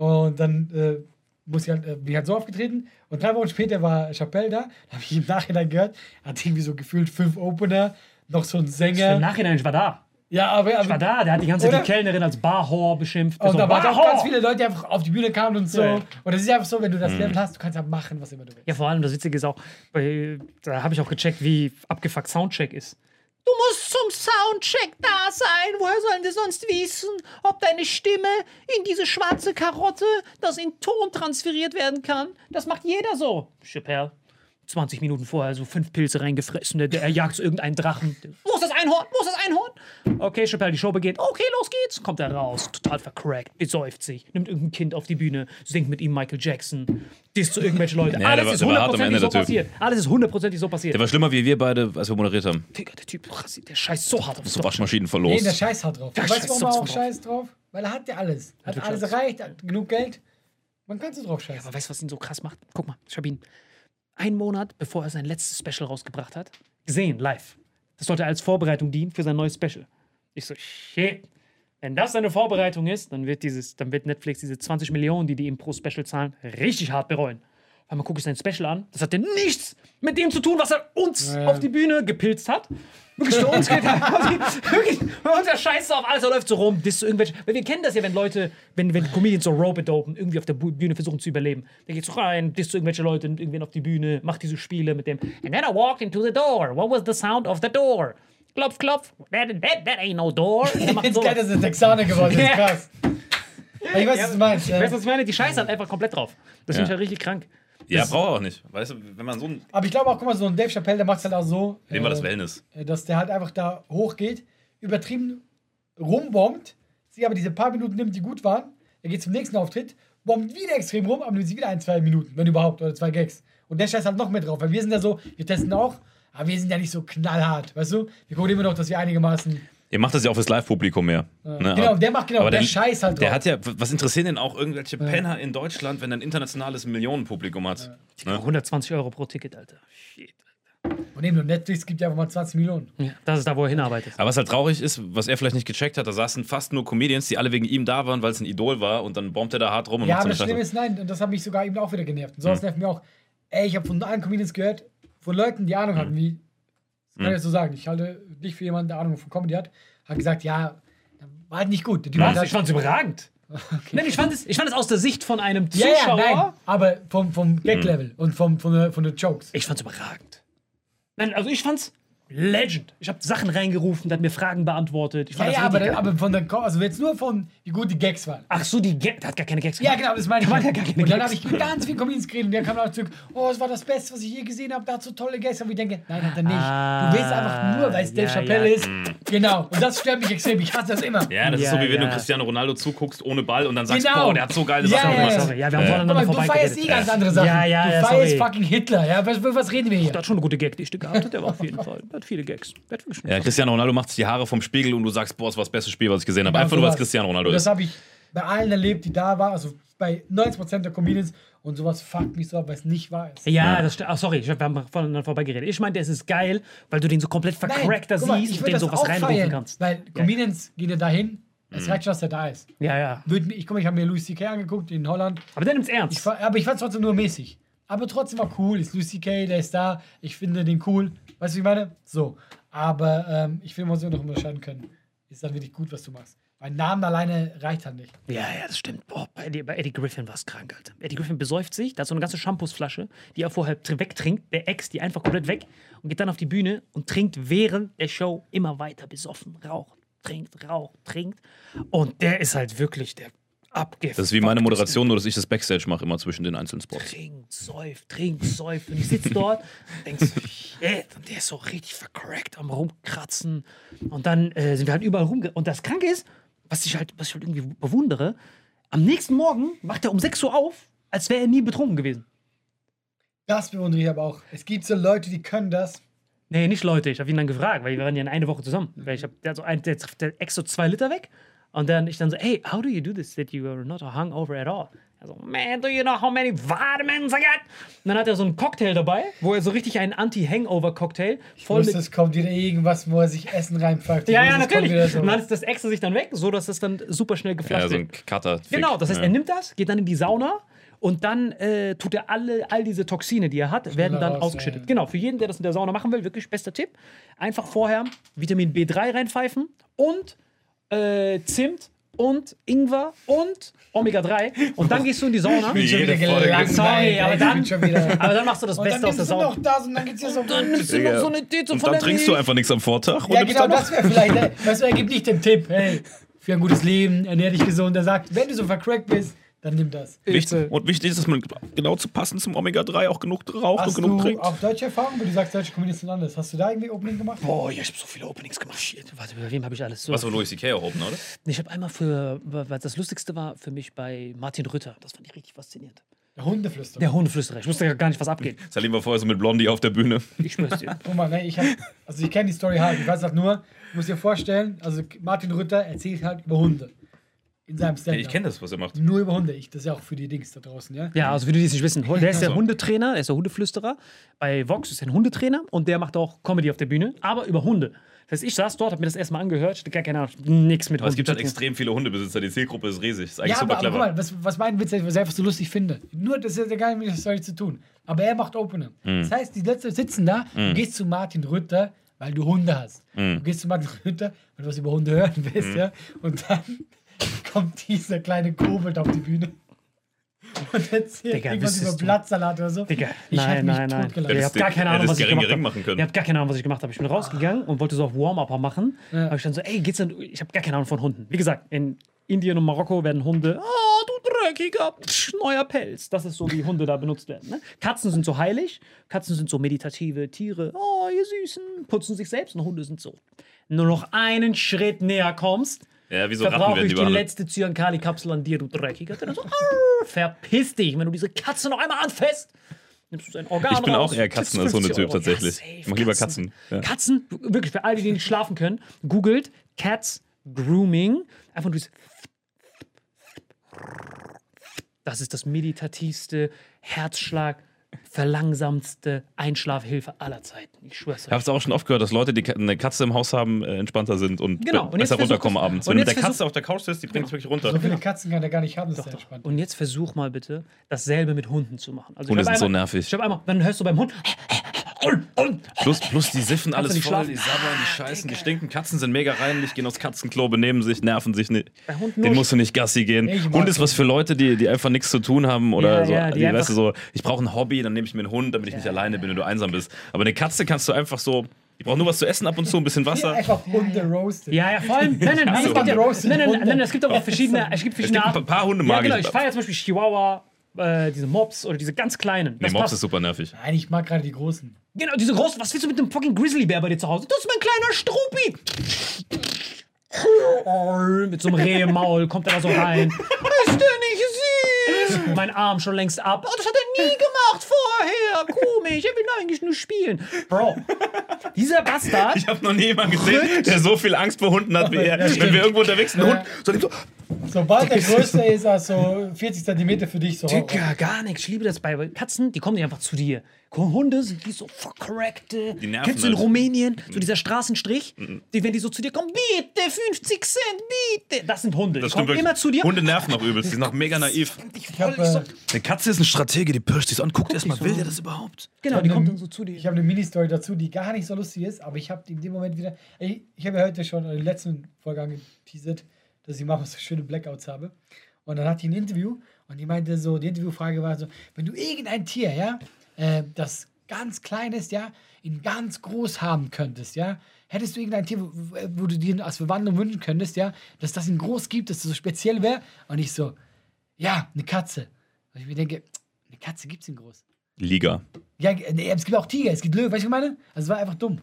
Und dann äh, muss ich halt, äh, bin ich halt so aufgetreten. Und drei Wochen später war Chappelle da. Da habe ich im Nachhinein gehört, hat irgendwie so gefühlt fünf Opener, noch so ein Im Sänger. Nachhinein, ich war da. Ja, aber, aber Ich war da, der hat die ganze Zeit die Kellnerin als Barhor beschimpft. Und So, da waren auch ganz viele Leute, die einfach auf die Bühne kamen und so. Ja. Und das ist einfach so, wenn du das Level hast, du kannst ja machen, was immer du willst. Ja, vor allem das Witzige ist auch, da habe ich auch gecheckt, wie abgefuckt Soundcheck ist. Du musst zum Soundcheck da sein. Woher sollen die sonst wissen, ob deine Stimme in diese schwarze Karotte, das in Ton transferiert werden kann? Das macht jeder so. Chappelle. 20 Minuten vorher so fünf Pilze reingefressen, der, der jagt so irgendeinen Drachen. Wo ist das Einhorn? Wo ist das Einhorn? Okay, Chappelle, die Show beginnt. Okay, los geht's. Kommt er raus, total vercrackt, besäuft sich, nimmt irgendein Kind auf die Bühne, singt mit ihm Michael Jackson, disst zu irgendwelche Leute. Ja, Alles war- ist hart hundertprozentig so passiert. Alles ist hundertprozentig so passiert. Der war schlimmer wie wir beide, als wir moderiert haben. Digga, der Typ, der scheißt so hart auf So Waschmaschinen verlost. Nee, der Scheiß hat drauf. Der weißt du, scheißt warum er auch von Scheiß drauf? Weil er hat ja alles. Hat Hat alles erreicht, hat genug Geld. Man kann so drauf scheißen. Aber weißt du, was ihn so krass macht? Guck mal, ihn einen Monat, bevor er sein letztes Special rausgebracht hat, gesehen, live. Das sollte als Vorbereitung dienen für sein neues Special. Ich so, shit. Wenn das seine Vorbereitung ist, dann wird, dieses, dann wird Netflix diese 20 Millionen, die die ihm pro Special zahlen, richtig hart bereuen. Weil man gucke ich sein Special an, das hatte nichts mit dem zu tun, was er uns Ja. auf die Bühne gepilzt hat. Wirklich für uns geht wirklich, für uns der Scheiße auf alles, er läuft so rum, disst so irgendwelche, weil wir kennen das ja, wenn Leute, wenn, wenn Comedians so rope-dopen, irgendwie auf der Bühne versuchen zu überleben. Der geht so rein, disst so irgendwelche Leute, nimmt irgendwen auf die Bühne, macht diese Spiele mit dem, and then I walked into the door, what was the sound of the door? Klopf, klopf, that, that, that ain't no door. Jetzt dass es Texaner geworden ist. Ja. Krass. Ich weiß, was du meinst. Du, Ja. was ich meine? Die Scheiße hat einfach komplett drauf. Das finde ich Ja. halt richtig krank. Ja, braucht er auch nicht. Weißt du, wenn man so ein. Aber ich glaube auch, guck mal, so ein Dave Chappelle, der macht es halt auch so. Dem war das äh, Wellness. äh, dass der halt einfach da hochgeht, übertrieben rumbombt, sich aber diese paar Minuten nimmt, die gut waren. Er geht zum nächsten Auftritt, bombt wieder extrem rum, aber nimmt sich wieder ein, zwei Minuten, wenn überhaupt, oder zwei Gags. Und der scheißt halt noch mehr drauf, weil wir sind ja so, wir testen auch, aber wir sind ja nicht so knallhart, weißt du? Wir gucken immer noch, dass wir einigermaßen. Ihr macht das ja auch fürs Live-Publikum mehr. Ne? genau, der macht genau, aber der Scheiß halt drauf. Der hat ja, was interessieren denn auch irgendwelche Penner in Deutschland, wenn er ein internationales Millionenpublikum hat? Ne? 120 Euro pro Ticket, Alter. Shit. Und eben nur Netflix gibt ja einfach mal 20 Millionen. Ja, das ist da, wo er hinarbeitet. Aber was halt traurig ist, was er vielleicht nicht gecheckt hat, da saßen fast nur Comedians, die alle wegen ihm da waren, weil es ein Idol war und dann bombt er da hart rum und Ja, aber das Schlimme ist, nein, und das hat mich sogar eben auch wieder genervt. Und Hm. sowas nervt mir auch. Ey, ich habe von allen Comedians gehört, von Leuten, die Ahnung Hm. hatten, wie, kann ich jetzt so sagen, ich halte dich für jemanden, der Ahnung von Comedy hat, hat gesagt, ja, war halt nicht gut. Halt- Ich fand's überragend. Nein, ich fand, es, ich fand es aus der Sicht von einem ja, ja, Zuschauer. nein, aber vom, vom Hm. Gag-Level und vom, von, der, von den Jokes. Ich fand's überragend. Nein, also ich fand's legend. Ich habe Sachen reingerufen, der hat mir Fragen beantwortet. Ich Ja, ja, aber, aber von der, Co- also jetzt nur von, wie gut die Gags waren. Ach so, die Ga- der hat gar keine Gags Ja, gemacht. genau, das meine ich. Ja gar keine und dann Gags. habe ich mit ganz vielen Comedians geredet und der kam auch zurück, oh, es war das Beste, was ich je gesehen habe, da hat so tolle Gags. Und ich denke, nein, hat er nicht. Ah, du willst einfach nur, weil es Dave ja, Chappelle ja. ist. Genau, und das stört mich extrem. Ich hasse das immer. Ja, das ist Ja, so wie wenn ja. du Cristiano Ronaldo zuguckst ohne Ball und dann sagst, Genau. boah, der hat so geile Ja, Sachen ja, gemacht. ja. Sorry, ja, wir haben Ja. voneinander Aber du feierst eh ganz andere Sachen. Ja, ja, du ja, feierst fucking Hitler. Ja, was, was reden wir hier? Der hat schon eine gute Gag-Dichte gehabt, der war auf jeden Fall. Der hat viele Gags. Der Ja, Cristiano Ronaldo macht sich die Haare vom Spiegel und du sagst, boah, das war das beste Spiel, was ich gesehen habe. Genau Einfach nur, weil es sowas. Cristiano Ronaldo Und das ist. habe ich bei allen erlebt, die da waren, also bei 90% der Comedians. Und sowas fuckt mich so ab, weil es nicht wahr ist. Ja, das stimmt. Ach, sorry, ich, wir haben voneinander vorbeigeredet. Ich meinte, es ist geil, weil du den so komplett vercrackter mal, siehst ich und würd dem das so was auch reinrufen kannst. Weil Comedians gehen ja dahin, es Mhm. reicht schon, dass er da ist. Ja, ja. Ich mal, ich habe mir Louis C.K. angeguckt in Holland. Aber der nimmt's Ich, ernst. fa- aber ich fand es trotzdem nur mäßig. Aber trotzdem war cool. Ist Louis C.K., der ist da. Ich finde den cool. Weißt du, wie ich meine? So. Aber ähm, ich will mal so noch unterscheiden können. Ist dann wirklich gut, was du machst. Weil Namen alleine reicht halt nicht. Ja, ja, das stimmt. Boah, bei, Eddie, bei Eddie Griffin war es krank, Alter. Eddie Griffin besäuft sich, da hat so eine ganze Shampoosflasche, die er vorher tr- wegtrinkt, der Ex, die einfach komplett weg und geht dann auf die Bühne und trinkt während der Show immer weiter besoffen. Raucht, trinkt, raucht, trinkt. Und der ist halt wirklich der abgefuckt. Das ist wie meine Moderation, nur dass ich das Backstage mache, immer zwischen den einzelnen Spots. Trinkt, säuft, trinkt, säuft. Und ich sitze dort und denk so, shit. Und der ist so richtig vercrackt am Rumkratzen. Und dann äh, sind wir halt überall rumge... Und das Kranke ist, was ich halt, was ich halt irgendwie bewundere, am nächsten Morgen wacht er um 6 Uhr auf, als wäre er nie betrunken gewesen. Das bewundere ich aber auch. Es gibt so Leute, die können das. Nee, nicht Leute. Ich habe ihn dann gefragt, weil wir waren ja eine Woche zusammen. Weil ich hab, der, hat so ein, der, der Ex so zwei Liter weg, Und dann ich dann so, hey, how do you do this that you are not hungover at all? Also, man, do you know how many vitamins I got? Und dann hat er so einen Cocktail dabei, wo er so richtig einen Anti-Hangover-Cocktail voll Wusste, mit es kommt wieder irgendwas, wo er sich Essen reinpfeift. Ja, ja, natürlich. wieder so. Und dann ist das extra sich dann weg, so dass es dann super schnell geflasht Ja, so wird. ein Cutter. Genau, das heißt, ja. er nimmt das, geht dann in die Sauna und dann äh, tut er alle, all diese Toxine, die er hat, werden dann raus, ausgeschüttet. ja. Genau, für jeden, der das in der Sauna machen will, wirklich bester Tipp. Einfach vorher Vitamin B3 reinpfeifen und äh, Zimt und Ingwer und Omega-3 und dann gehst du in die Sauna. Ich bin schon wieder Folge. gelangweilt, Sorry, aber ich dann- bin schon wieder. Aber dann machst du das Und dann Beste aus der nimmst du Sauna. noch das und dann geht's dir so. Dann nimmst du noch so eine Tüte Und dann der trinkst du einfach nichts am Vortag und Ja, genau, dann das wäre vielleicht. ne? Weißt du, er gibt nicht den Tipp, hey, für ein gutes Leben, ernähr dich gesund. Er sagt, wenn du so vercrackt bist, dann nimm das. Wichtig, und wichtig ist, dass man genau zu passen zum Omega-3 auch genug raucht Hast und genug du trinkt. auch deutsche Erfahrungen, wo du sagst, deutsche Comedians sind anders? Hast du da irgendwie Opening gemacht? Boah, ja, ich habe so viele Openings gemacht. Shit, warte, bei wem habe ich alles so? Was für Louis C.K. auch oben, oder? Ich habe einmal für, was das Lustigste war für mich bei Martin Rütter. Das fand ich richtig faszinierend. Der Hundeflüsterer. Der Hundeflüsterer. Ich wusste ja gar nicht, was abgeht. Salim war vorher so mit Blondie auf der Bühne. Ich schwör's dir. Guck mal, ne, ich hab, also ich kenne die Story halt. Ich weiß halt nur, du musst dir vorstellen, also Martin Rütter erzählt halt über Hunde. In seinem Stand. Ich kenne das, was er macht. Nur über Hunde. Ich, das ist ja auch für die Dings da draußen, ja? Ja, also für die, die es nicht wissen, der ist der so. Hundetrainer, er ist der Hundeflüsterer. Bei Vox ist er ein Hundetrainer und der macht auch Comedy auf der Bühne, aber über Hunde. Das heißt, ich saß dort, habe mir das erstmal angehört, ich hatte gar keine Ahnung, nichts mit Aber es gibt halt extrem viele Hundebesitzer. Die Zielgruppe ist riesig. Ist eigentlich Ja, super aber, aber clever. guck mal, was, was mein Witz ist, was ich einfach so lustig finde. Nur, das hat ja gar nicht mit der Story zu tun. Aber er macht Opener. Mhm. Das heißt, die Leute sitzen da, du gehst zu Martin Rütter, weil du Hunde hast. Mhm. Du gehst zu Martin Rütter, weil du was über Hunde hören willst, ja? Und dann kommt dieser kleine Kobold auf die Bühne. Und erzählt Digga, irgendwas über Blattsalat oder so. Digga, ich hab nein, mich nein, nein. Ihr Hättest habt gar keine Ahnung, was ich gering, gemacht machen können. Ihr habt gar keine Ahnung, was ich gemacht habe. Ich bin rausgegangen und wollte so auf Warm-Upper machen. Ja. Aber ich dann so, ey, geht's denn? Ich habe gar keine Ahnung von Hunden. Wie gesagt, in Indien und Marokko werden Hunde, oh, du dreckiger, psch, neuer Pelz. Das ist so, wie Hunde da benutzt werden. Ne? Katzen sind so heilig, Katzen sind so meditative Tiere. Oh, ihr Süßen, putzen sich selbst und Hunde sind so. Nur noch einen Schritt näher kommst, Ja, wie so Ratten werden ich die die letzte Zyankali-Kapsel an dir, du Dreckiger. Dann so, arr, verpiss dich, wenn du diese Katze noch einmal anfasst. Nimmst du sein Organ Ich bin raus, auch eher Katzen- als 50 Hundetyp Euro. tatsächlich. safe, Ich mag lieber Katzen, ja. Katzen, wirklich, für alle, die nicht schlafen können, googelt Cats Grooming. Einfach nur dieses Das ist das meditativste, Herzschlag, verlangsamste Einschlafhilfe aller Zeiten. Ich schwör's Ich euch. habe es auch schon oft gehört, dass Leute, die eine Katze im Haus haben, äh, entspannter sind und Genau, und jetzt besser runterkommen das- abends. und Wenn du mit der Katze auf der Couch sitzt, die bringt es wirklich runter. So viele Katzen kann er gar nicht haben, das ist sehr entspannt. Und jetzt versuch mal bitte, dasselbe mit Hunden zu machen. Also ich Hunde hab sind so einmal- nervig. Ich habe einmal, dann hörst du beim Hund. Plus, plus die siffen alles voll, schlafen? die sabbern, die scheißen, die stinken. Katzen sind mega reinlich, gehen aufs Katzenklo, benehmen sich, nerven sich nicht. Den musst du nicht Gassi gehen. Ich Hund ist was für Leute, die, die einfach nichts zu tun haben oder Ja, so. ja, die die, weißt du, so, ich brauche ein Hobby, dann nehme ich mir einen Hund, damit ich nicht alleine bin, wenn du einsam bist. Aber eine Katze kannst du einfach so, die braucht nur was zu essen ab und zu, ein bisschen Wasser. einfach Hunde roasted. Ja, ja, vor allem. Nein, nein, nein, es gibt ja, nein, nein, Hunde. nein, es gibt auch verschiedene, es gibt Es verschiedene gibt ein paar Hunde Ja, mag genau, ich. ich feiere zum Beispiel Chihuahua, äh, diese Mobs oder diese ganz kleinen. Nee, Das Mops passt. ist super nervig. Nein, ich mag gerade die großen. Genau, diese großen. Was willst du mit dem fucking Grizzlybär bei dir zu Hause? Das ist mein kleiner Struppi. Mit so einem Reh im Maul kommt er da so rein. Ist der nicht süß? Mein Arm schon längst ab. Oh, das hat er nie gemacht vorher. Komisch, er will eigentlich nur spielen. Bro, dieser Bastard. Ich habe noch nie jemanden gesehen, der so viel Angst vor Hunden hat wie er. Wenn wir irgendwo unterwegs sind, ein Hund, so, so Sobald der größte ist, also 40 Zentimeter für dich so. Digga, gar nichts. Ich liebe das bei Katzen, die kommen nicht einfach zu dir. Hunde sind die so verkorrekte. Die nerven Kennst du in halt. Rumänien, so dieser Straßenstrich, die, wenn die so zu dir kommen, bitte, 50 Cent, bitte. Das sind Hunde. Das die kommen wirklich. immer zu dir. Hunde nerven auch übelst. Die sind auch mega naiv. Ich habe äh, Eine Katze ist ein Stratege, die pirscht sich an, guckt erstmal, will der das überhaupt? genau, die kommen dann so zu dir. ich hab eine Mini-Story dazu, die gar nicht so lustig ist, aber ich habe in dem Moment wieder. Ich, ich habe ja heute schon in der letzten Folge angeteasert, dass ich mal so schöne Blackouts habe. Und dann hatte ich ein Interview und die meinte so: Die Interviewfrage war so: Wenn du irgendein Tier, ja, äh, das ganz klein ist, ja, in ganz groß haben könntest, ja, hättest du irgendein Tier, wo, wo du dir als Verwandlung wünschen könntest, ja, dass das in groß gibt, dass das so speziell wäre? Und ich so: Ja, eine Katze. Und ich mir denke: Eine Katze gibt's in groß. Liga. Ja, nee, es gibt auch Tiger, es gibt Löwen, weißt du, was ich meine? Also es war einfach dumm.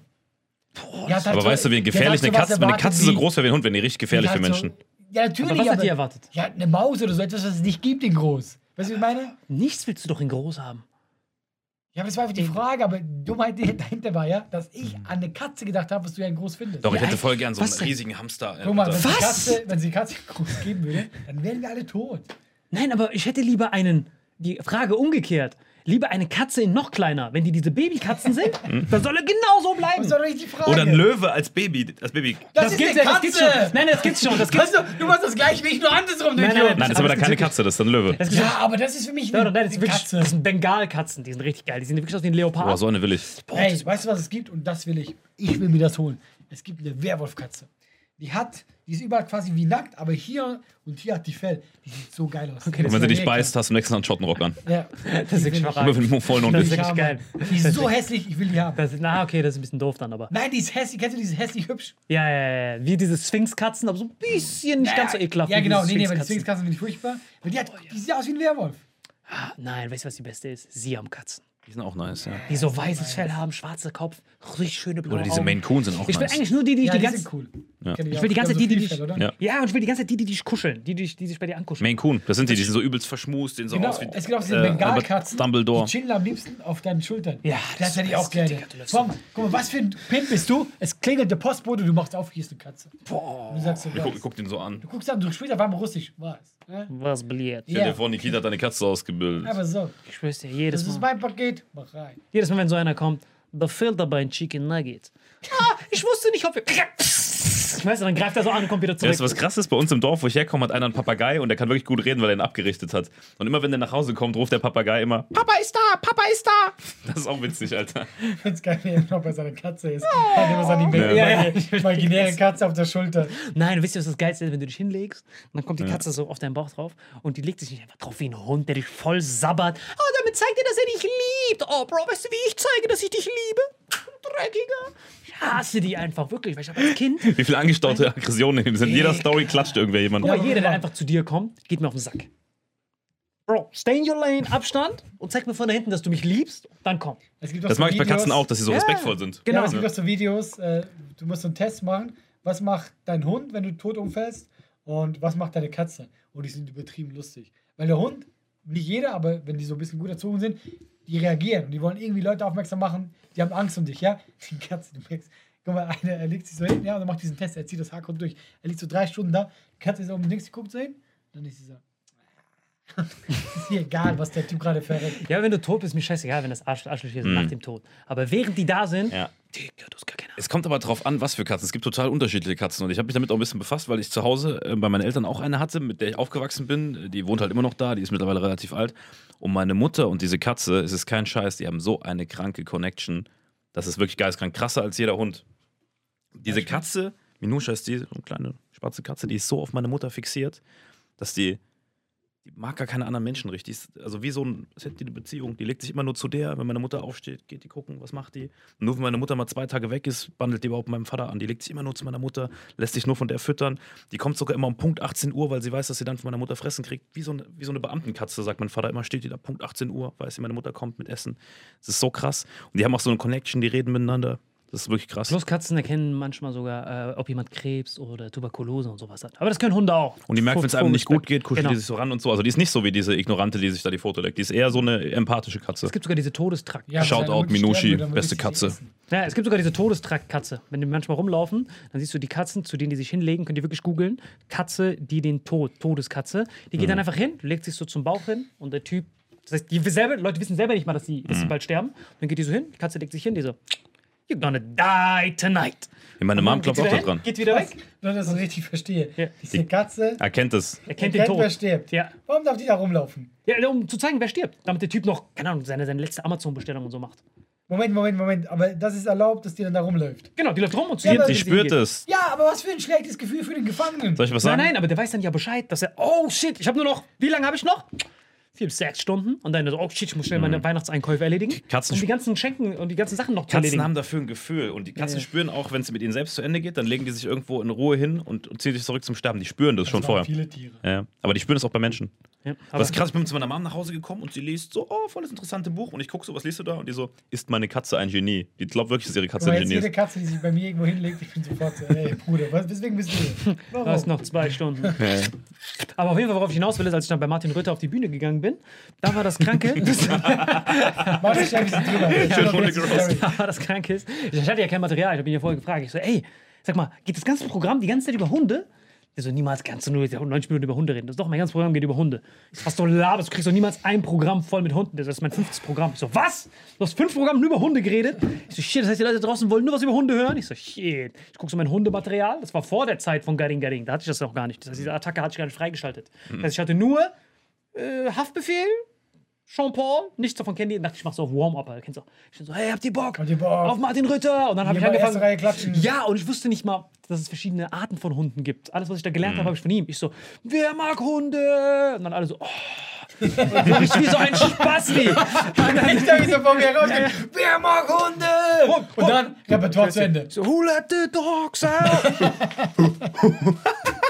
Ja, hat halt Aber so- weißt du, wie gefährlich eine Katze, wenn eine Katze so groß wäre wie ein Hund, wäre die richtig gefährlich für Menschen. So, ja, natürlich. Aber was hat die erwartet? Ja, eine Maus oder so etwas, was es nicht gibt in groß. Weißt du, wie ich meine? Nichts willst du doch in groß haben. Ja, aber das war einfach die Frage, aber Dummheit die dahinter war ja, dass ich an eine Katze gedacht habe, was du ja groß findest. Doch, ich Ja, hätte voll gern so einen was riesigen Hamster. äh, Guck mal, wenn unter- die, Katze, wenn sie die Katze groß geben würde, dann wären wir alle tot. Nein, aber ich hätte lieber einen, die Frage umgekehrt. Lieber eine Katze in noch kleiner. Wenn die diese Babykatzen sind, dann soll er genauso Das bleiben. ist doch nicht die Frage. Oder ein Löwe als Baby. Als Baby. Das, ist gibt's eine ja, das gibt's schon. Katze. Nein, das gibt's schon. Das gibt's. Weißt du, du machst das gleiche wie ich, nur andersrum, du Nein, nein. Nein, das ist aber dann keine Katze, das ist dann ein Löwe. Das Ja, aber das ist für mich eine, nein, das, ist wirklich, Katze. das sind Bengalkatzen. Die sind richtig geil. Die sehen wirklich aus wie ein Leopard. Boah, so eine will ich. Hey, weißt du, was es gibt? Und das will ich. Ich will mir das holen. Es gibt eine Werwolfkatze. Die hat, die ist überall quasi wie nackt, aber hier und hier hat die Fell. Die sieht so geil aus. Okay, Und wenn sie dich beißt, hast du am nächsten Tag einen Schottenrock an. Ja. das ist wirklich Immer verrückt. wenn du vollen Hund Das ist wirklich geil. Die ist so hässlich, ich will die haben. Das, na, okay, das ist ein bisschen doof dann, aber. Nein, die ist hässlich. Kennst du diese hässlich hübsch? Ja, ja, ja. ja. Wie diese Sphinxkatzen, aber so ein bisschen nicht ganz so ekelhaft. Ja, wie genau. diese Nee, nee, weil die Sphinxkatzen. Sphinxkatzen finde ich furchtbar. Weil die, hat, die sieht aus wie ein Werwolf. Ah, Nein, weißt du, was die beste ist? Siamkatzen. Die sind auch nice, ja. Die so weißes Fell haben, schwarzer Kopf, richtig schöne blaue Oder diese. Maine Coon sind auch Ich will nice. eigentlich nur die, die, Ja, die die ganze sind cool. Ja. Ich will die ganze. Zeit die, die, dich? Ja. ja, und ich will die ganze Zeit die, die dich kuscheln, die, die, die sich bei dir ankuscheln. Maine Coon, das sind die, die sind so übelst verschmust, sehen so Genau, aus wie es gibt auch diese äh, Bengalkatzen, Dumbledore. die chillen am liebsten auf deinen Schultern. Ja, das das hätte ich ist auch gerne. Digga, Komm, guck mal, was für ein Pimp bist du? Es klingelt der Postbote, du machst auf, hier ist eine Katze. Boah. Du sagst so, Ich guck, ich den so an. Du guckst an, du sprichst auf einmal Russisch. Was? Was bliert. Stell dir Ja. vor, Nikita hat deine Katze ausgebildet. Aber so, Ich schwör's dir, das jedes ist Mal. mein Paket, mach rein. Jedes Mal, wenn so einer kommt, befehlt dabei ein Chicken Nugget. Ah, ich wusste nicht, ob wir. Weißt du, dann greift er so an und kommt wieder zurück. Weißt du, was krass ist? Bei uns im Dorf, wo ich herkomme, hat einer einen Papagei und der kann wirklich gut reden, weil er ihn abgerichtet hat. Und immer wenn der nach Hause kommt, ruft der Papagei immer: Papa ist da, Papa ist da. Das ist auch witzig, Alter. Ich find's geil, wie er bei seiner Katze ist. Er hat immer seine Ja. Ja, ja. ja, imaginäre Katze auf der Schulter. Nein, wisst ihr, was das Geilste ist, wenn du dich hinlegst und dann kommt die Katze so auf deinen Bauch drauf und die legt sich nicht einfach drauf wie ein Hund, der dich voll sabbert. Oh, damit zeigt er, dass er dich liebt. Oh, Bro, weißt du, wie ich zeige, dass ich dich liebe? Dreckiger. Ich hasse die einfach, wirklich, weil ich hab als Kind. Wie viele angestaute Aggressionen in In jeder Story klatscht irgendwer jemand. Guck mal, aber jeder, der einfach zu dir kommt, geht mir auf den Sack. Bro, stay in your lane, Abstand und zeig mir von da hinten, dass du mich liebst, dann komm. Es gibt auch Das so mag ich bei Katzen auch, dass sie so Ja. respektvoll sind. Genau. Genau. es gibt auch so Videos, äh, du musst so einen Test machen. Was macht dein Hund, wenn du tot umfällst? Und was macht deine Katze? Und die sind übertrieben lustig. Weil der Hund, nicht jeder, aber wenn die so ein bisschen gut erzogen sind, die reagieren und die wollen irgendwie Leute aufmerksam machen, die haben Angst um dich, ja? Die Katze, du merkst, guck mal, einer, er legt sich so hin, ja, und dann macht diesen Test, er zieht das Haargrund durch. Er liegt so drei Stunden da, die Katze ist oben links, die guckt so hin, dann ist sie so. ist ihr egal, was der Typ gerade verreckt. Ja, wenn du tot bist, mir scheißegal, wenn das Arsch, Arschlöcher sind nach dem Tod. Aber während die da sind, Ja. Digga, du hast gar keine. Es kommt aber drauf an, was für Katzen. Es gibt total unterschiedliche Katzen und ich habe mich damit auch ein bisschen befasst, weil ich zu Hause äh, bei meinen Eltern auch eine hatte, mit der ich aufgewachsen bin. Die wohnt halt immer noch da, die ist mittlerweile relativ alt. Und meine Mutter und diese Katze, es ist kein Scheiß, die haben so eine kranke Connection. Das ist wirklich geistkrank, krasser als jeder Hund. Diese Katze, Minusha ist die, so eine kleine schwarze Katze, die ist so auf meine Mutter fixiert, dass die, die mag gar keine anderen Menschen richtig. Also wie so ein, als hätte die eine Beziehung. Die legt sich immer nur zu der, wenn meine Mutter aufsteht, geht die gucken, was macht die. Nur wenn meine Mutter mal zwei Tage weg ist, bandelt die überhaupt meinem Vater an. Die legt sich immer nur zu meiner Mutter, lässt sich nur von der füttern. Die kommt sogar immer um Punkt 18 Uhr, weil sie weiß, dass sie dann von meiner Mutter fressen kriegt. Wie so eine, wie so eine Beamtenkatze, sagt mein Vater immer, steht die da Punkt 18 Uhr, weiß sie, meine Mutter kommt mit Essen. Das ist so krass. Und die haben auch so eine Connection, die reden miteinander. Das ist wirklich krass. Plus Katzen erkennen manchmal sogar, äh, ob jemand Krebs oder Tuberkulose und sowas hat. Aber das können Hunde auch. Und die merkt, wenn es einem nicht gut geht, kuschelt Genau. die sich so ran und so. Also die ist nicht so wie diese Ignorante, die sich da die Foto leckt. Die ist eher so eine empathische Katze. Es gibt sogar diese Todestrakt. Ja, Shoutout, Minushi, beste Katze. Ja, es gibt sogar diese Todestrakt-Katze. Wenn die manchmal rumlaufen, dann siehst du die Katzen, zu denen die sich hinlegen, könnt ihr wirklich googeln. Katze, die den Tod, Todeskatze. Die geht dann einfach hin, legt sich so zum Bauch hin und der Typ, das heißt, die selber, Leute wissen selber nicht mal, dass sie, dass sie bald sterben. Dann geht die so hin, die Katze legt sich hin, die so, you're gonna die tonight. Meine Mom klopft auch da dran. Geht wieder weg. Nur, dass ich das richtig verstehe. Ja. Diese Katze Erkennt es. Er kennt den erkennt, wer Tod. stirbt. Ja. Warum darf die da rumlaufen? ja, um zu zeigen, wer stirbt. Damit der Typ noch, keine Ahnung, seine, seine letzte Amazon-Bestellung und so macht. Moment, Moment, Moment. Aber das ist erlaubt, dass die dann da rumläuft. Genau, die läuft rum und zu Ja, Die spürt es. Ja, aber was für ein schlechtes Gefühl für den Gefangenen. Soll ich was Nein, sagen? nein, aber der weiß dann ja Bescheid, dass er, oh shit, ich habe nur noch, wie lange habe ich noch? Vier bis sechs Stunden. Und dann so, oh shit, ich muss schnell meine Weihnachtseinkäufe erledigen. Mhm. Katzen- um die ganzen Schenken und die ganzen Sachen noch Katzen erledigen. haben dafür ein Gefühl und die Katzen spüren auch, wenn es mit ihnen selbst zu Ende geht, dann legen die sich irgendwo in Ruhe hin und, und ziehen sich zurück zum Sterben. Die spüren das, schon Das waren vorher. Viele Tiere. Ja, aber die spüren es auch bei Menschen. Ja, Was krass, ich bin zu meiner Mom nach Hause gekommen und sie liest so, oh, voll das interessante Buch. Und ich gucke so, was liest du da? Und die so, ist meine Katze ein Genie? Die glaubt wirklich, dass ihre Katze ein Genie jede ist. Katze, die sich bei mir irgendwo hinlegt, ich bin sofort so, ey, Bruder, was, weswegen bist du hier? Du hast Warum? noch zwei Stunden. Ja. Aber auf jeden Fall, worauf ich hinaus will, ist, als ich dann bei Martin Rütter auf die Bühne gegangen bin, da war das Kranke. das, da war das Kranke ist. Ich hatte ja kein Material, ich habe ihn ja vorher gefragt. Ich so, ey, sag mal, geht das ganze Programm die ganze Zeit über Hunde? Der so, niemals kannst du nur 90 Minuten über Hunde reden. Das ist doch, mein ganzes Programm geht über Hunde. Ich so, was du laberst, du kriegst doch niemals ein Programm voll mit Hunden. Das ist mein fünftes Programm. Ich so, was? Du hast fünf Programme nur über Hunde geredet? Ich so, shit, das heißt, die Leute draußen wollen nur was über Hunde hören? Ich so, shit. Ich gucke so mein Hundematerial. Das war vor der Zeit von Garing Garing. Da hatte ich das noch gar nicht. Das heißt, diese Attacke hatte ich gar nicht freigeschaltet. Das heißt, ich hatte nur äh, Haftbefehl, Jean-Paul, nichts davon kennen die. Dachte, ich mach so auf Warm-Up. Kennst du? Ich so, hey, habt ihr Bock? Habt ihr Bock? Auf Martin Rütter. Und dann habe ich angefangen. Reihe klatschen. Ja, und ich wusste nicht mal, dass es verschiedene Arten von Hunden gibt. Alles, was ich da gelernt habe, habe ich von ihm. Ich so, wer mag Hunde? Und dann alle so, oh. Und ich wie so ein Spasti. Und dann, Ich da wie so vor mir rausgeht, wer mag Hunde? Und dann Repertoire zu Ende. so, who let the dogs out?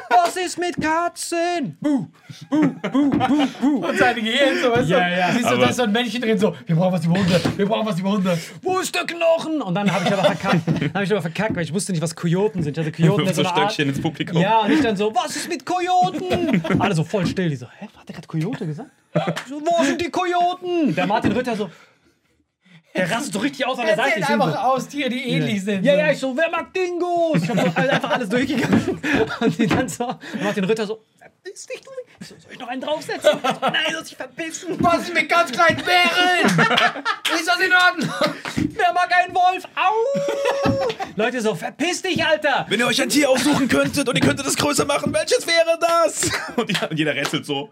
was ist mit Katzen? Buh, buh, buh, buh, buh. Und seine Gehirn so, weißt Ja, du? ja. Siehst du, Aber- da ist so ein Männchen drin, so, wir brauchen was über Hunde, wir brauchen was über Hunde. Wo ist der Knochen? Und dann habe ich aber verkackt. Dann habe ich aber verkackt, weil ich wusste nicht, was Kojoten sind. Ich hatte Kojoten so so eine Art. Stöckchen ins Publikum. Ja, und ich dann so, was ist mit Kojoten? Alle so voll still. Die so, hä, hat der gerade Kojote gesagt? So, wo sind die Kojoten? Der Martin Rütter so, der rastet so richtig aus an der Er Seite. Ich bin so, einfach aus Tiere, die ähnlich sind. ja, ja, ich so, wer mag Dingos? Ich hab so einfach alles durchgegangen. Und die dann so, Martin Rütter so, dich, du. Ich so, soll ich noch einen draufsetzen? Nein, soll sich verpissen. Was ist mit ganz kleinen Bären? ist das in Ordnung? Wer mag einen Wolf? Au! Leute so, verpiss dich, Alter. Wenn ihr euch ein Tier aussuchen könntet und ihr könntet es größer machen, welches wäre das? Und jeder rätselt so.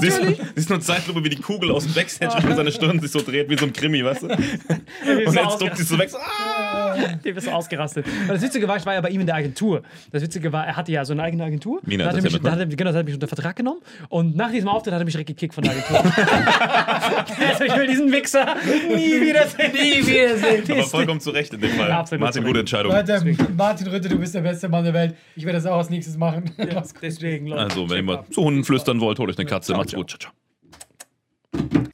Siehst du, siehst du eine Zeitlupe, wie die Kugel aus dem Backstage über seine Stirn sich so dreht, wie so ein Krimi, weißt du? Und jetzt duckt sie so weg. So, ah! Die bist so ausgerastet. Und das Witzige war, ich war ja bei ihm in der Agentur. Das Witzige war, er hatte ja so eine eigene Agentur. Mina da hat er mich, hat er, genau, da hat mich unter Vertrag genommen. Und nach diesem Auftritt hat er mich direkt gekickt von der Agentur. also ich will diesen Wichser nie wiedersehen. Nie wiedersehen. Aber vollkommen zu Recht in dem Fall. Ja, absolut Martin, gute. Entscheidung. Leute, Martin Rütte, du bist der beste Mann der Welt. Ich werde das auch als nächstes machen. Gut. Deswegen, Leute. Also, wenn ihr mal zu Hunden flüstern wollt, holt euch eine Katze. Macht's gut. Ciao, ciao.